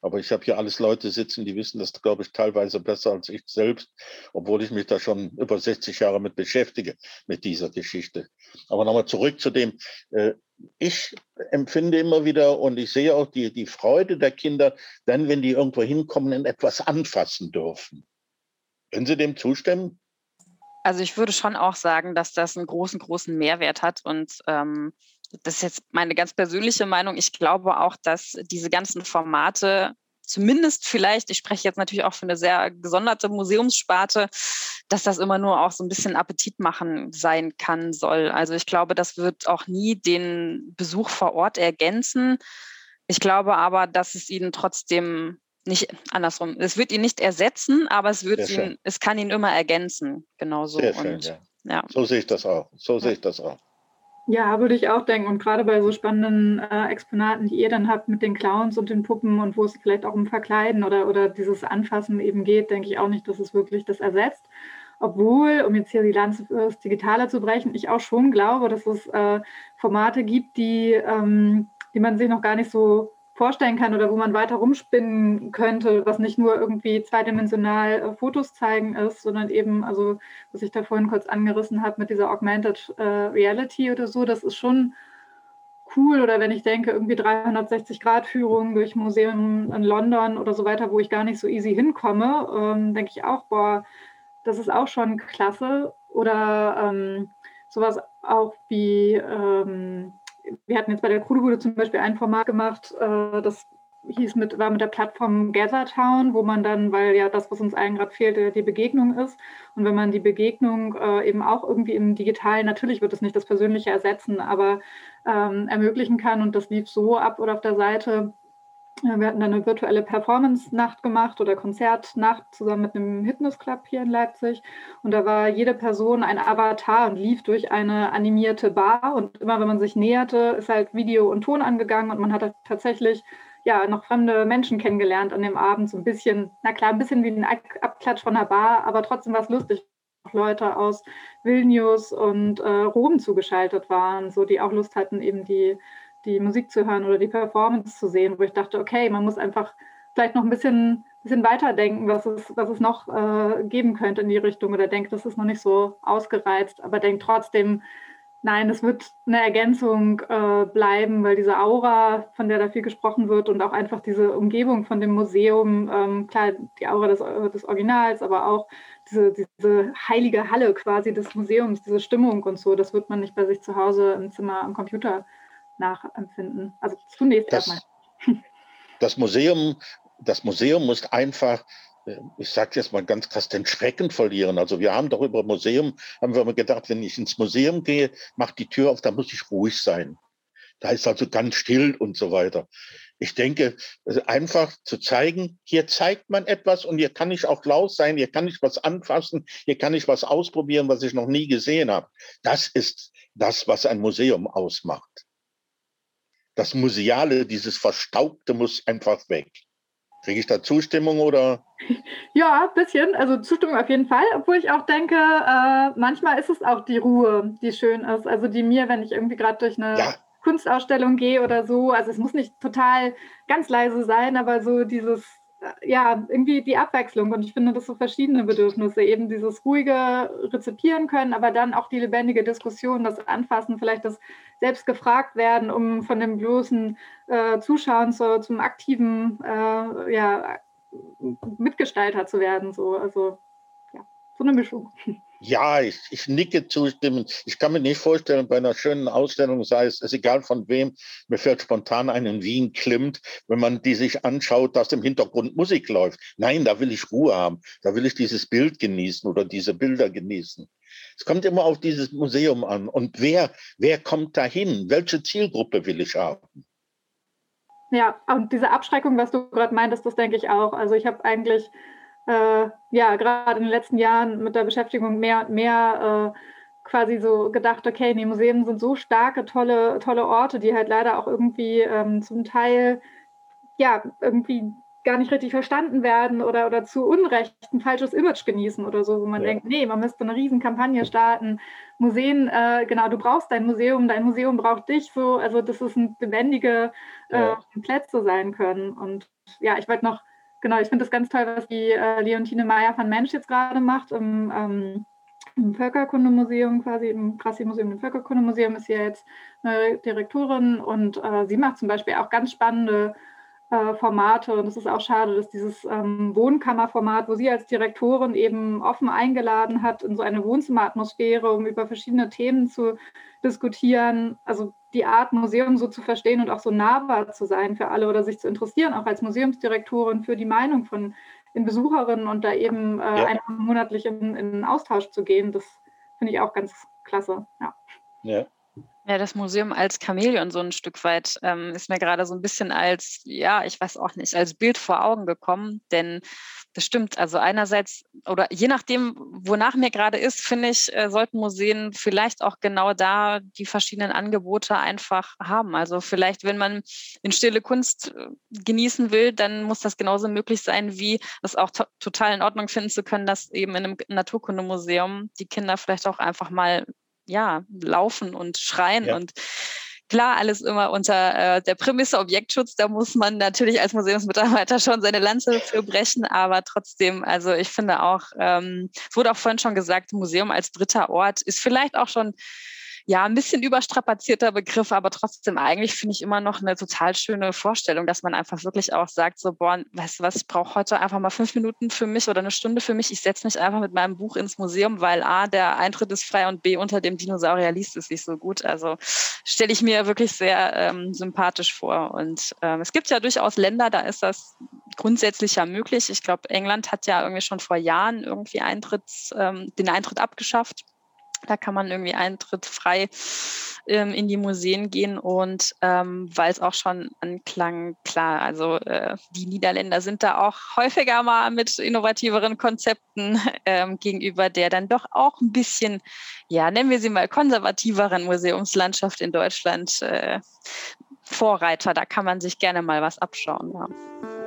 Aber ich habe hier alles Leute sitzen, die wissen das, glaube ich, teilweise besser als ich selbst, obwohl ich mich da schon über 60 Jahre mit beschäftige, mit dieser Geschichte. Aber nochmal zurück zu dem, äh, ich empfinde immer wieder und ich sehe auch die, die Freude der Kinder, dann, wenn die irgendwo hinkommen und etwas anfassen dürfen. Können Sie dem zustimmen? Also ich würde schon auch sagen, dass das einen großen, großen Mehrwert hat und ähm, das ist jetzt meine ganz persönliche Meinung. Ich glaube auch, dass diese ganzen Formate zumindest vielleicht, ich spreche jetzt natürlich auch für eine sehr gesonderte Museumssparte, dass das immer nur auch so ein bisschen Appetit machen sein kann, soll. Also ich glaube, das wird auch nie den Besuch vor Ort ergänzen. Ich glaube aber, dass es ihnen trotzdem nicht andersrum. Es wird ihn nicht ersetzen, aber es wird ihn, es kann ihn immer ergänzen. Genauso. Sehr schön, und, ja. ja. So sehe ich das auch. So sehe ich das auch. Ja, würde ich auch denken. Und gerade bei so spannenden äh, Exponaten, die ihr dann habt mit den Clowns und den Puppen und wo es vielleicht auch um Verkleiden oder, oder dieses Anfassen eben geht, denke ich auch nicht, dass es wirklich das ersetzt. Obwohl, um jetzt hier die Lanze fürs Digitale zu brechen, ich auch schon glaube, dass es äh, Formate gibt, die, ähm, die man sich noch gar nicht so vorstellen kann oder wo man weiter rumspinnen könnte, was nicht nur irgendwie zweidimensional äh, Fotos zeigen ist, sondern eben, also was ich da vorhin kurz angerissen habe mit dieser Augmented äh, Reality oder so, das ist schon cool. Oder wenn ich denke, irgendwie 360-Grad-Führung durch Museum in London oder so weiter, wo ich gar nicht so easy hinkomme, ähm, denke ich auch, boah, das ist auch schon klasse. Oder ähm, sowas auch wie ähm, wir hatten jetzt bei der Krudebude zum Beispiel ein Format gemacht, äh, das hieß mit, war mit der Plattform Gathertown, wo man dann, weil ja das, was uns allen gerade fehlt, die Begegnung ist. Und wenn man die Begegnung äh, eben auch irgendwie im Digitalen, natürlich wird es nicht das Persönliche ersetzen, aber ähm, ermöglichen kann. Und das lief so ab oder auf der Seite, wir hatten dann eine virtuelle Performance-Nacht gemacht oder Konzertnacht zusammen mit einem Hypnos-Club hier in Leipzig. Und da war jede Person ein Avatar und lief durch eine animierte Bar. Und immer wenn man sich näherte, ist halt Video und Ton angegangen und man hat tatsächlich ja noch fremde Menschen kennengelernt an dem Abend. So ein bisschen, na klar, ein bisschen wie ein Abklatsch von der Bar, aber trotzdem war es lustig. Leute aus Vilnius und äh, Rom zugeschaltet waren, so die auch Lust hatten, eben die die Musik zu hören oder die Performance zu sehen, wo ich dachte, okay, man muss einfach vielleicht noch ein bisschen, bisschen weiterdenken, was es, was es noch äh, geben könnte in die Richtung oder denkt, das ist noch nicht so ausgereizt, aber denkt trotzdem, nein, es wird eine Ergänzung äh, bleiben, weil diese Aura, von der da viel gesprochen wird und auch einfach diese Umgebung von dem Museum, ähm, klar, die Aura des, des Originals, aber auch diese, diese heilige Halle quasi des Museums, diese Stimmung und so, das wird man nicht bei sich zu Hause im Zimmer am Computer nachempfinden. Also zunächst das, erstmal. *laughs* Das Museum, das Museum muss einfach äh, ich sage jetzt mal ganz krass, den Schrecken verlieren. Also wir haben doch über Museum, haben wir mal gedacht, wenn ich ins Museum gehe, macht die Tür auf, da muss ich ruhig sein. Da ist also ganz still und so weiter. Ich denke, also einfach zu zeigen, hier zeigt man etwas und hier kann ich auch laut sein, hier kann ich was anfassen, hier kann ich was ausprobieren, was ich noch nie gesehen habe. Das ist das, was ein Museum ausmacht das Museale, dieses Verstaubte muss einfach weg. Kriege ich da Zustimmung oder? Ja, ein bisschen. Also Zustimmung auf jeden Fall. Obwohl ich auch denke, äh, manchmal ist es auch die Ruhe, die schön ist. Also die mir, wenn ich irgendwie gerade durch eine ja. Kunstausstellung gehe oder so, also es muss nicht total ganz leise sein, aber so dieses ja, irgendwie die Abwechslung. Und ich finde, das so verschiedene Bedürfnisse, eben dieses ruhige Rezipieren können, aber dann auch die lebendige Diskussion, das Anfassen, vielleicht das selbst gefragt werden, um von dem bloßen äh, Zuschauen zu, zum aktiven äh, ja, Mitgestalter zu werden. So. Also ja, so eine Mischung. *laughs* Ja, ich, ich nicke zustimmend. Ich kann mir nicht vorstellen, bei einer schönen Ausstellung, sei es, ist egal von wem, mir fällt spontan ein in Wien klimmt, wenn man die sich anschaut, dass im Hintergrund Musik läuft. Nein, da will ich Ruhe haben. Da will ich dieses Bild genießen oder diese Bilder genießen. Es kommt immer auf dieses Museum an. Und wer, wer kommt dahin? Welche Zielgruppe will ich haben? Ja, und diese Abschreckung, was du gerade meintest, das denke ich auch. Also ich habe eigentlich äh, ja, gerade in den letzten Jahren mit der Beschäftigung mehr und mehr äh, quasi so gedacht, okay, die Museen sind so starke, tolle, tolle Orte, die halt leider auch irgendwie ähm, zum Teil ja irgendwie gar nicht richtig verstanden werden oder, oder zu Unrecht ein falsches Image genießen oder so, wo man ja. denkt, nee, man müsste eine Riesenkampagne starten. Museen, äh, genau, du brauchst dein Museum, dein Museum braucht dich so, also dass es ein lebendige äh, ja. Plätze sein können. Und ja, ich wollte noch genau, ich finde das ganz toll, was die äh, Leontine Meyer van Mensch jetzt gerade macht im, ähm, im Völkerkundemuseum, quasi im Krassi-Museum, im Völkerkundemuseum ist sie ja jetzt eine Direktorin und äh, sie macht zum Beispiel auch ganz spannende äh, Formate und es ist auch schade, dass dieses ähm, Wohnkammerformat, wo sie als Direktorin eben offen eingeladen hat in so eine Wohnzimmeratmosphäre, um über verschiedene Themen zu diskutieren, also die Art, Museum so zu verstehen und auch so nahbar zu sein für alle oder sich zu interessieren, auch als Museumsdirektorin für die Meinung von den Besucherinnen und da eben äh, ja. einfach monatlich in, in Austausch zu gehen, das finde ich auch ganz klasse. Ja. ja. Ja, das Museum als Chamäleon so ein Stück weit ähm, ist mir gerade so ein bisschen als, ja, ich weiß auch nicht, als Bild vor Augen gekommen, denn das stimmt. Also einerseits oder je nachdem, wonach mir gerade ist, finde ich, äh, sollten Museen vielleicht auch genau da die verschiedenen Angebote einfach haben. Also vielleicht, wenn man in stille Kunst äh, genießen will, dann muss das genauso möglich sein, wie es auch to total in Ordnung finden zu können, dass eben in einem Naturkundemuseum die Kinder vielleicht auch einfach mal ja, laufen und schreien ja. und klar, alles immer unter äh, der Prämisse Objektschutz. Da muss man natürlich als Museumsmitarbeiter *laughs* schon seine Lanze für brechen, aber trotzdem, also ich finde auch, ähm, es wurde auch vorhin schon gesagt, Museum als dritter Ort ist vielleicht auch schon ja, ein bisschen überstrapazierter Begriff, aber trotzdem eigentlich finde ich immer noch eine total schöne Vorstellung, dass man einfach wirklich auch sagt, so, boah, weißt du was, ich brauche heute einfach mal fünf Minuten für mich oder eine Stunde für mich. Ich setze mich einfach mit meinem Buch ins Museum, weil A, der Eintritt ist frei und B, unter dem Dinosaurier liest es sich so gut. Also stelle ich mir wirklich sehr ähm, sympathisch vor. Und ähm, es gibt ja durchaus Länder, da ist das grundsätzlich ja möglich. Ich glaube, England hat ja irgendwie schon vor Jahren irgendwie Eintritts, ähm, den Eintritt abgeschafft. Da kann man irgendwie Eintritt frei ähm, in die Museen gehen und ähm, weil es auch schon anklang, klar, also äh, die Niederländer sind da auch häufiger mal mit innovativeren Konzepten *laughs* ähm, gegenüber der dann doch auch ein bisschen, ja, nennen wir sie mal konservativeren Museumslandschaft in Deutschland äh, Vorreiter. Da kann man sich gerne mal was abschauen. Ja.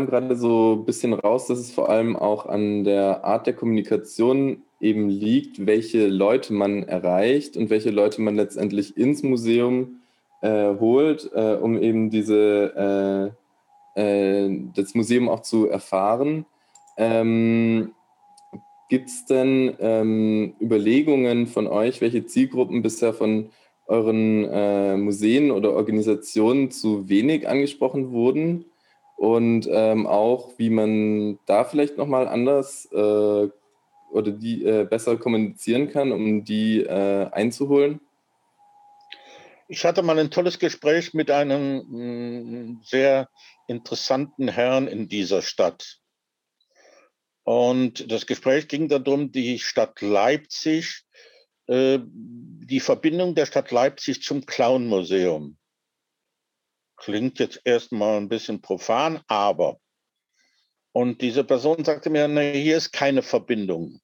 Kam gerade so ein bisschen raus, dass es vor allem auch an der Art der Kommunikation eben liegt, welche Leute man erreicht und welche Leute man letztendlich ins Museum äh, holt, äh, um eben diese, äh, äh das Museum auch zu erfahren. Ähm, Gibt es denn ähm, Überlegungen von euch, welche Zielgruppen bisher von euren äh, Museen oder Organisationen zu wenig angesprochen wurden? Und ähm, auch, wie man da vielleicht nochmal anders äh, oder die äh, besser kommunizieren kann, um die äh, einzuholen? Ich hatte mal ein tolles Gespräch mit einem mh, mm, sehr interessanten Herrn in dieser Stadt. Und das Gespräch ging darum, die Stadt Leipzig, äh, die Verbindung der Stadt Leipzig zum Clown-Museum. Klingt jetzt erstmal ein bisschen profan, aber. Und diese Person sagte mir, nee, hier ist keine Verbindung.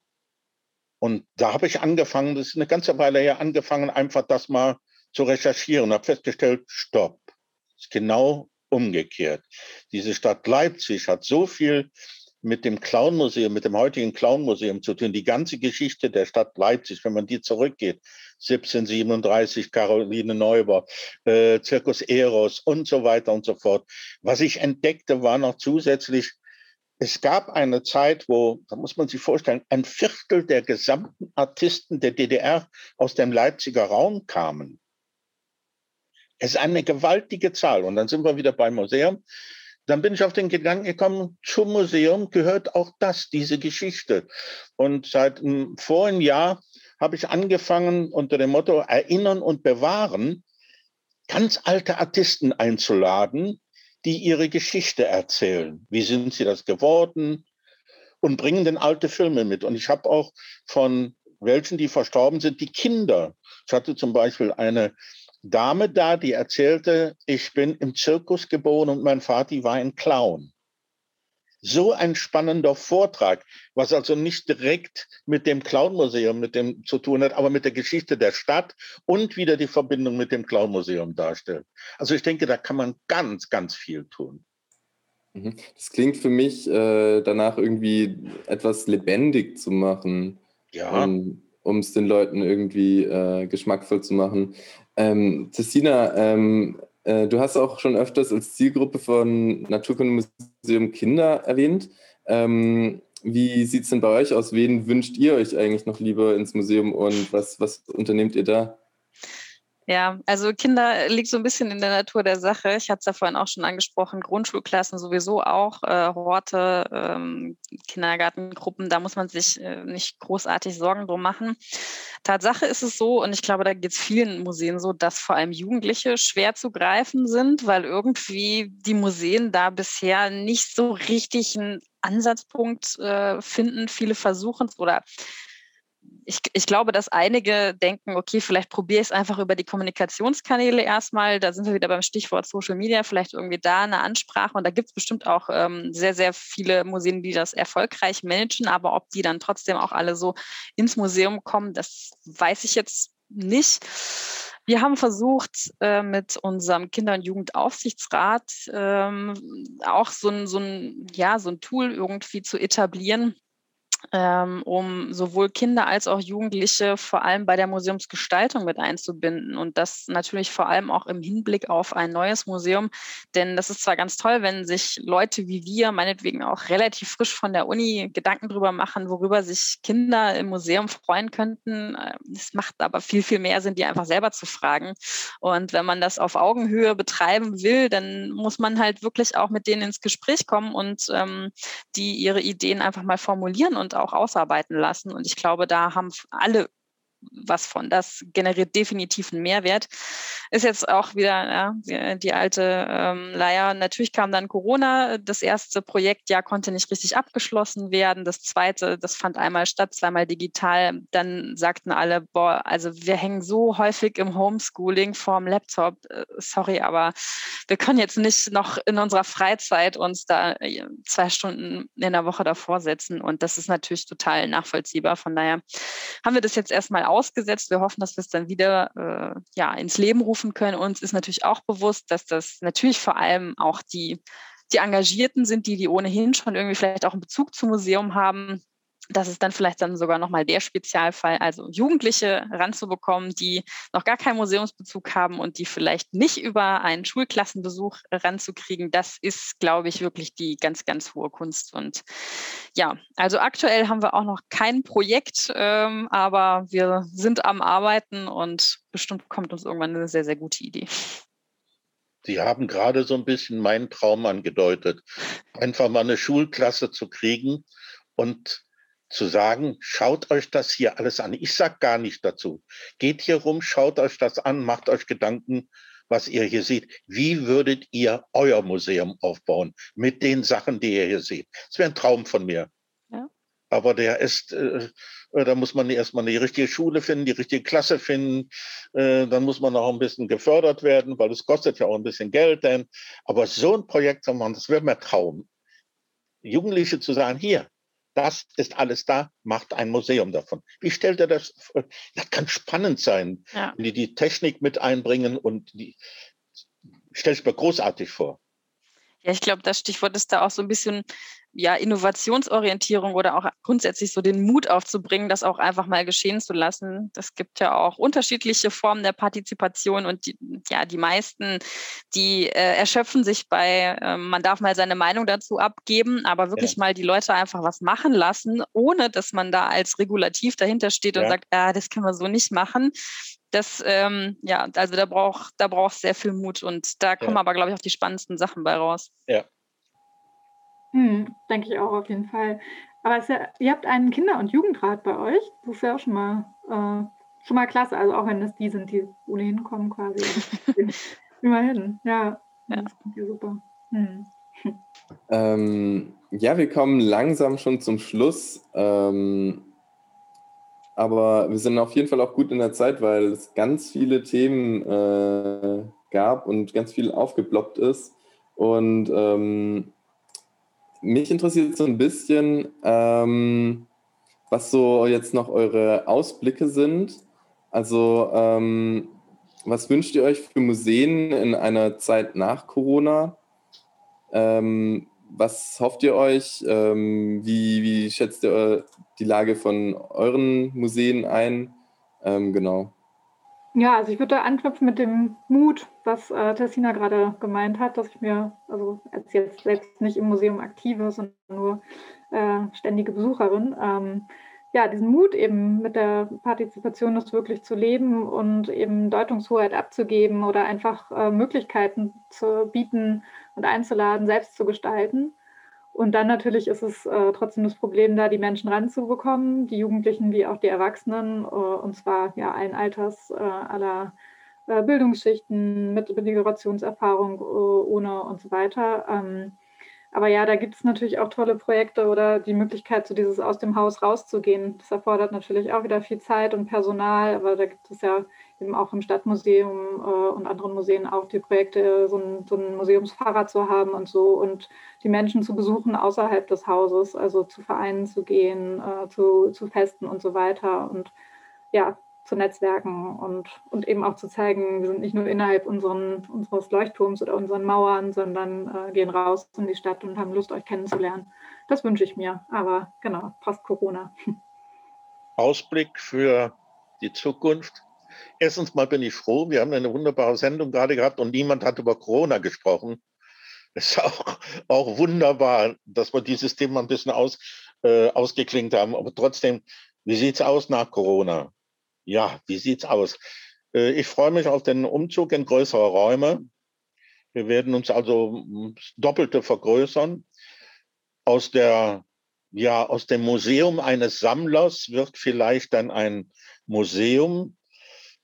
Und da habe ich angefangen, das ist eine ganze Weile her, angefangen, einfach das mal zu recherchieren habe festgestellt, stopp, ist genau umgekehrt. Diese Stadt Leipzig hat so viel mit dem Clown-Museum, mit dem heutigen Clown-Museum zu tun. Die ganze Geschichte der Stadt Leipzig, wenn man die zurückgeht, 1737, Caroline Neuber, äh, Zirkus Eros und so weiter und so fort. Was ich entdeckte, war noch zusätzlich, es gab eine Zeit, wo, da muss man sich vorstellen, ein Viertel der gesamten Artisten der DDR aus dem Leipziger Raum kamen. Es ist eine gewaltige Zahl. Und dann sind wir wieder beim Museum. Dann bin ich auf den Gedanken gekommen, zum Museum gehört auch das, diese Geschichte. Und seit einem vorigen Jahr habe ich angefangen, unter dem Motto Erinnern und Bewahren, ganz alte Artisten einzuladen, die ihre Geschichte erzählen. Wie sind sie das geworden? Und bringen denn alte Filme mit. Und ich habe auch von welchen, die verstorben sind, die Kinder. Ich hatte zum Beispiel eine Dame da, die erzählte, ich bin im Zirkus geboren und mein Vater war ein Clown. So ein spannender Vortrag, was also nicht direkt mit dem Clown-Museum mit dem zu tun hat, aber mit der Geschichte der Stadt und wieder die Verbindung mit dem Clown-Museum darstellt. Also ich denke, da kann man ganz, ganz viel tun. Mhm. Das klingt für mich äh, danach irgendwie etwas lebendig zu machen. Ja. Um es den Leuten irgendwie äh, geschmackvoll zu machen. Ähm, Tessina, ähm, äh, du hast auch schon öfters als Zielgruppe von Naturkundemuseum Kinder erwähnt. Ähm, wie sieht es denn bei euch aus? Wen wünscht ihr euch eigentlich noch lieber ins Museum und was, was unternehmt ihr da? Ja, also Kinder liegt so ein bisschen in der Natur der Sache. Ich hatte es ja vorhin auch schon angesprochen, Grundschulklassen sowieso auch, äh, Horte, ähm, Kindergartengruppen, da muss man sich äh, nicht großartig Sorgen drum machen. Tatsache ist es so, und ich glaube, da geht es vielen Museen so, dass vor allem Jugendliche schwer zu greifen sind, weil irgendwie die Museen da bisher nicht so richtig einen Ansatzpunkt äh, finden. Viele versuchen es oder ich, ich glaube, dass einige denken, okay, vielleicht probiere ich es einfach über die Kommunikationskanäle erstmal. Da sind wir wieder beim Stichwort Social Media, vielleicht irgendwie da eine Ansprache. Und da gibt es bestimmt auch ähm, sehr, sehr viele Museen, die das erfolgreich managen. Aber ob die dann trotzdem auch alle so ins Museum kommen, das weiß ich jetzt nicht. Wir haben versucht, äh, mit unserem Kinder- und Jugendaufsichtsrat ähm, auch so ein, so, ein, ja, so ein Tool irgendwie zu etablieren, um sowohl Kinder als auch Jugendliche vor allem bei der Museumsgestaltung mit einzubinden und das natürlich vor allem auch im Hinblick auf ein neues Museum. Denn das ist zwar ganz toll, wenn sich Leute wie wir, meinetwegen auch relativ frisch von der Uni, Gedanken darüber machen, worüber sich Kinder im Museum freuen könnten. Es macht aber viel, viel mehr Sinn, die einfach selber zu fragen. Und wenn man das auf Augenhöhe betreiben will, dann muss man halt wirklich auch mit denen ins Gespräch kommen und ähm, die ihre Ideen einfach mal formulieren und auch ausarbeiten lassen. Und ich glaube, da haben alle was von. Das generiert definitiv einen Mehrwert. Ist jetzt auch wieder ja, die, alte ähm, Leier. Natürlich kam dann Corona. Das erste Projektjahr konnte nicht richtig abgeschlossen werden. Das zweite, das fand einmal statt, zweimal digital. Dann sagten alle, boah, also wir hängen so häufig im Homeschooling vorm Laptop. Äh, sorry, aber wir können jetzt nicht noch in unserer Freizeit uns da äh, zwei Stunden in der Woche davor setzen. Und das ist natürlich total nachvollziehbar. Von daher haben wir das jetzt erstmal ausgesetzt. Wir hoffen, dass wir es dann wieder äh, ja, ins Leben rufen können. Uns ist natürlich auch bewusst, dass das natürlich vor allem auch die die Engagierten sind, die, die ohnehin schon irgendwie vielleicht auch einen Bezug zum Museum haben, das ist dann vielleicht dann sogar nochmal der Spezialfall, also Jugendliche ranzubekommen, die noch gar keinen Museumsbezug haben und die vielleicht nicht über einen Schulklassenbesuch ranzukriegen. Das ist, glaube ich, wirklich die ganz, ganz hohe Kunst. Und ja, also aktuell haben wir auch noch kein Projekt, ähm, aber wir sind am Arbeiten und bestimmt kommt uns irgendwann eine sehr, sehr gute Idee. Sie haben gerade so ein bisschen meinen Traum angedeutet, einfach mal eine Schulklasse zu kriegen und zu sagen, schaut euch das hier alles an. Ich sage gar nicht dazu. Geht hier rum, schaut euch das an, macht euch Gedanken, was ihr hier seht. Wie würdet ihr euer Museum aufbauen mit den Sachen, die ihr hier seht? Das wäre ein Traum von mir. Ja. Aber der ist, äh, da muss man erstmal die richtige Schule finden, die richtige Klasse finden. Äh, dann muss man auch ein bisschen gefördert werden, weil es kostet ja auch ein bisschen Geld. Denn, aber so ein Projekt zu machen, das wäre mir Traum. Jugendliche zu sagen, hier, das ist alles da, macht ein Museum davon. Wie stellt er das? Das kann spannend sein, ja. wenn die die Technik mit einbringen und die, stell es mir großartig vor. Ja, ich glaube, das Stichwort ist da auch so ein bisschen ja, Innovationsorientierung oder auch grundsätzlich so den Mut aufzubringen, das auch einfach mal geschehen zu lassen. Das gibt ja auch unterschiedliche Formen der Partizipation und die, ja, die meisten, die äh, erschöpfen sich bei, äh, man darf mal seine Meinung dazu abgeben, aber wirklich ja. mal die Leute einfach was machen lassen, ohne dass man da als Regulativ dahinter steht ja. und sagt, ja, das können wir so nicht machen. Das, ähm, ja, also da braucht da braucht sehr viel Mut und da kommen ja. aber, glaube ich, auch die spannendsten Sachen bei raus. Ja, hm, denke ich auch auf jeden Fall. Aber ja, ihr habt einen Kinder- und Jugendrat bei euch. Das ist ja auch schon mal, äh, schon mal klasse. Also auch wenn es die sind, die ohnehin kommen quasi. *laughs* Immerhin, ja. ja. Das klingt ja super. Hm. Ähm, ja, wir kommen langsam schon zum Schluss. Ähm, aber wir sind auf jeden Fall auch gut in der Zeit, weil es ganz viele Themen äh, gab und ganz viel aufgeploppt ist. Und ähm, mich interessiert so ein bisschen, ähm, was so jetzt noch eure Ausblicke sind. Also, ähm, was wünscht ihr euch für Museen in einer Zeit nach Corona? Ähm, was hofft ihr euch? Ähm, wie, wie, schätzt ihr die Lage von euren Museen ein? Ähm, genau. Ja, also ich würde anknüpfen mit dem Mut, was äh, Tessina gerade gemeint hat, dass ich mir, also als jetzt selbst nicht im Museum aktive, sondern nur äh, ständige Besucherin, ähm, ja, diesen Mut eben mit der Partizipation das wirklich zu leben und eben Deutungshoheit abzugeben oder einfach äh, Möglichkeiten zu bieten und einzuladen, selbst zu gestalten. Und dann natürlich ist es äh, trotzdem das Problem, da die Menschen ranzubekommen, die Jugendlichen wie auch die Erwachsenen, äh, und zwar ja allen Alters, äh, aller äh, Bildungsschichten, mit Migrationserfahrung äh, ohne und so weiter. Ähm, aber ja, da gibt es natürlich auch tolle Projekte oder die Möglichkeit, so dieses aus dem Haus rauszugehen. Das erfordert natürlich auch wieder viel Zeit und Personal, aber da gibt es ja eben auch im Stadtmuseum äh, und anderen Museen auch die Projekte, so ein, so ein Museumsfahrrad zu haben und so und die Menschen zu besuchen außerhalb des Hauses, also zu Vereinen zu gehen, äh, zu, zu Festen und so weiter und ja, zu Netzwerken und, und eben auch zu zeigen, wir sind nicht nur innerhalb unseren, unseres Leuchtturms oder unseren Mauern, sondern äh, gehen raus in die Stadt und haben Lust, euch kennenzulernen. Das wünsche ich mir, aber genau, passt Corona. *laughs* Ausblick für die Zukunft Erstens mal bin ich froh, wir haben eine wunderbare Sendung gerade gehabt und niemand hat über Corona gesprochen. Es ist auch, auch wunderbar, dass wir dieses Thema ein bisschen aus, äh, ausgeklingt haben. Aber trotzdem, wie sieht es aus nach Corona? Ja, wie sieht es aus? Äh, ich freue mich auf den Umzug in größere Räume. Wir werden uns also Doppelte vergrößern. Aus der ja, aus dem Museum eines Sammlers wird vielleicht dann ein Museum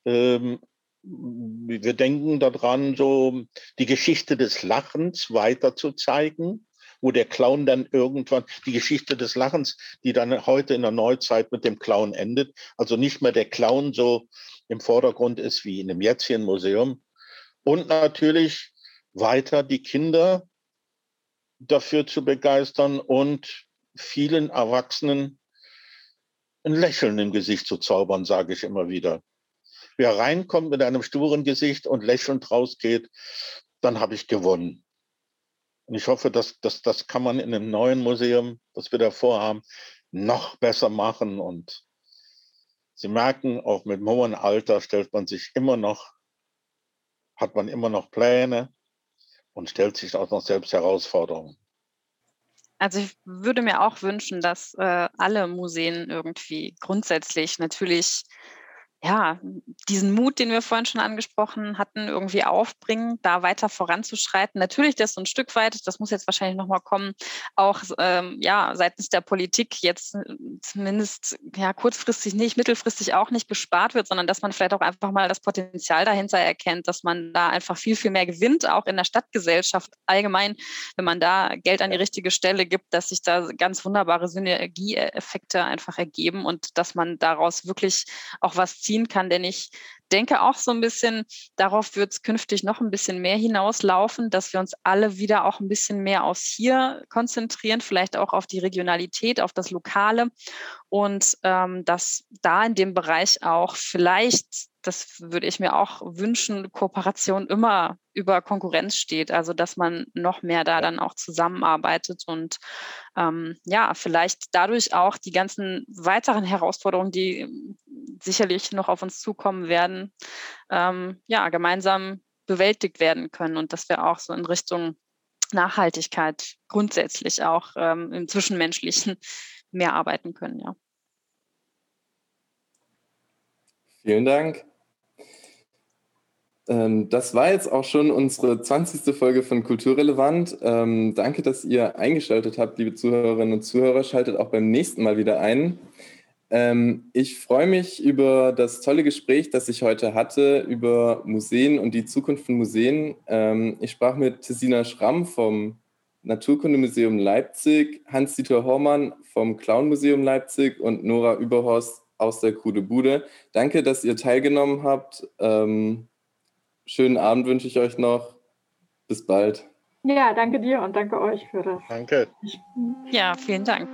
ähm, wir denken daran, so die Geschichte des Lachens weiter zu zeigen, wo der Clown dann irgendwann, die Geschichte des Lachens, die dann heute in der Neuzeit mit dem Clown endet, also nicht mehr der Clown so im Vordergrund ist wie in dem jetzigen Museum. Und natürlich weiter die Kinder dafür zu begeistern und vielen Erwachsenen ein Lächeln im Gesicht zu zaubern, sage ich immer wieder. Wer reinkommt mit einem sturen Gesicht und lächelnd rausgeht, dann habe ich gewonnen. Und ich hoffe, dass, dass das kann man in einem neuen Museum, das wir da vorhaben, noch besser machen. Und Sie merken, auch mit hohem Alter stellt man sich immer noch, hat man immer noch Pläne und stellt sich auch noch selbst Herausforderungen. Also ich würde mir auch wünschen, dass äh, alle Museen irgendwie grundsätzlich natürlich ja, diesen Mut, den wir vorhin schon angesprochen hatten, irgendwie aufbringen, da weiter voranzuschreiten. Natürlich das so ein Stück weit, das muss jetzt wahrscheinlich nochmal kommen, auch ähm, ja, seitens der Politik jetzt äh, zumindest ja, kurzfristig nicht, mittelfristig auch nicht gespart wird, sondern dass man vielleicht auch einfach mal das Potenzial dahinter erkennt, dass man da einfach viel, viel mehr gewinnt, auch in der Stadtgesellschaft allgemein, wenn man da Geld an die richtige Stelle gibt, dass sich da ganz wunderbare Synergieeffekte einfach ergeben und dass man daraus wirklich auch was zieht ziehen kann. Denn ich denke auch so ein bisschen, darauf wird es künftig noch ein bisschen mehr hinauslaufen, dass wir uns alle wieder auch ein bisschen mehr aufs Hier konzentrieren, vielleicht auch auf die Regionalität, auf das Lokale und ähm, dass da in dem Bereich auch vielleicht das würde ich mir auch wünschen, Kooperation immer über Konkurrenz steht. Also dass man noch mehr da dann auch zusammenarbeitet und ähm, ja, vielleicht dadurch auch die ganzen weiteren Herausforderungen, die sicherlich noch auf uns zukommen werden, ähm, ja, gemeinsam bewältigt werden können und dass wir auch so in Richtung Nachhaltigkeit grundsätzlich auch ähm, im Zwischenmenschlichen mehr arbeiten können, ja. Vielen Dank. Ähm, das war jetzt auch schon unsere 20. Folge von Kulturrelevant. Ähm, danke, dass ihr eingeschaltet habt, liebe Zuhörerinnen und Zuhörer. Schaltet auch beim nächsten Mal wieder ein. Ähm, ich freue mich über das tolle Gespräch, das ich heute hatte, über Museen und die Zukunft von Museen. Ich sprach mit Tessina Schramm vom Naturkundemuseum Leipzig, Hans-Dieter Hormann vom Clown-Museum Leipzig und Nora Überhorst aus der Kude Bude. Danke, dass ihr teilgenommen habt. Schönen Abend wünsche ich euch noch. Bis bald. Ja, danke dir und danke euch für das. Danke. Ja, vielen Dank.